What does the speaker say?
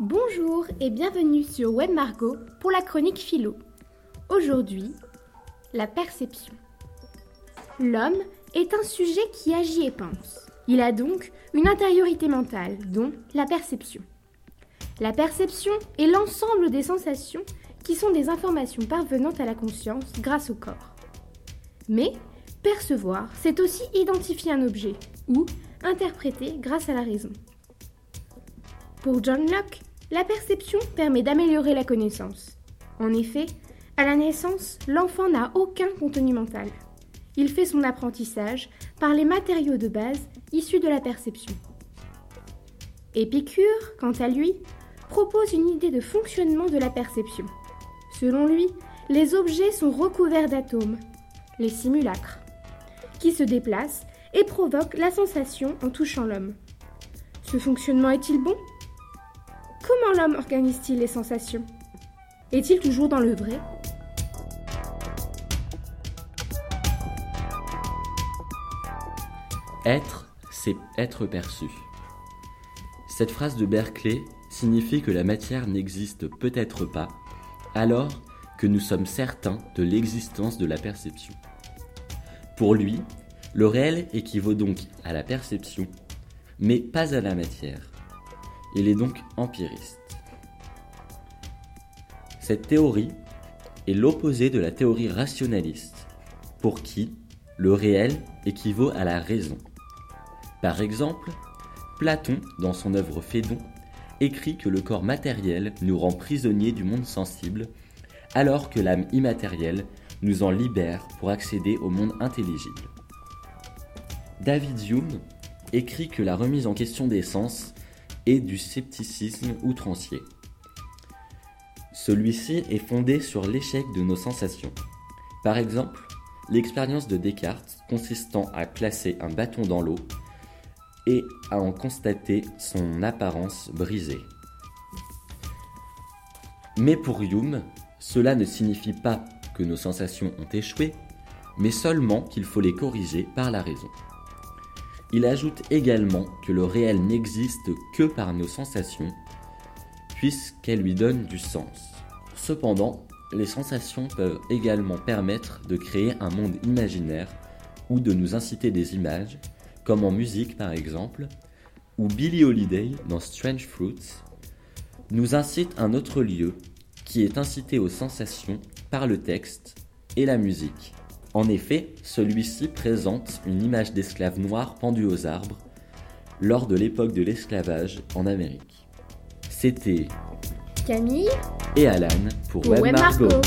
Bonjour et bienvenue sur Web Margot pour la chronique philo. Aujourd'hui, la perception. L'homme est un sujet qui agit et pense. Il a donc une intériorité mentale, dont la perception. La perception est l'ensemble des sensations qui sont des informations parvenant à la conscience grâce au corps. Mais percevoir, c'est aussi identifier un objet ou interpréter grâce à la raison. Pour John Locke, la perception permet d'améliorer la connaissance. En effet, à la naissance, l'enfant n'a aucun contenu mental. Il fait son apprentissage par les matériaux de base issus de la perception. Épicure, quant à lui, propose une idée de fonctionnement de la perception. Selon lui, les objets sont recouverts d'atomes, les simulacres, qui se déplacent et provoquent la sensation en touchant l'homme. Ce fonctionnement est-il bon? Comment l'homme organise-t-il les sensations Est-il toujours dans le vrai Être, c'est être perçu. Cette phrase de Berkeley signifie que la matière n'existe peut-être pas, alors que nous sommes certains de l'existence de la perception. Pour lui, le réel équivaut donc à la perception, mais pas à la matière. Il est donc empiriste. Cette théorie est l'opposé de la théorie rationaliste, pour qui le réel équivaut à la raison. Par exemple, Platon, dans son œuvre Phédon, écrit que le corps matériel nous rend prisonniers du monde sensible, alors que l'âme immatérielle nous en libère pour accéder au monde intelligible. David Hume écrit que la remise en question des sens est du scepticisme outrancier. Celui-ci est fondé sur l'échec de nos sensations. Par exemple, l'expérience de Descartes consistant à placer un bâton dans l'eau et à en constater son apparence brisée. Mais pour Hume, cela ne signifie pas que nos sensations ont échoué, mais seulement qu'il faut les corriger par la raison. Il ajoute également que le réel n'existe que par nos sensations, puisqu'elles lui donnent du sens. Cependant, les sensations peuvent également permettre de créer un monde imaginaire ou de nous inciter des images, comme en musique par exemple, ou Billie Holiday dans Strange Fruits, nous incite un autre lieu qui est incité aux sensations par le texte et la musique. En effet, celui-ci présente une image d'esclave noir pendu aux arbres lors de l'époque de l'esclavage en Amérique. C'était Camille et Alan pour Web Margot.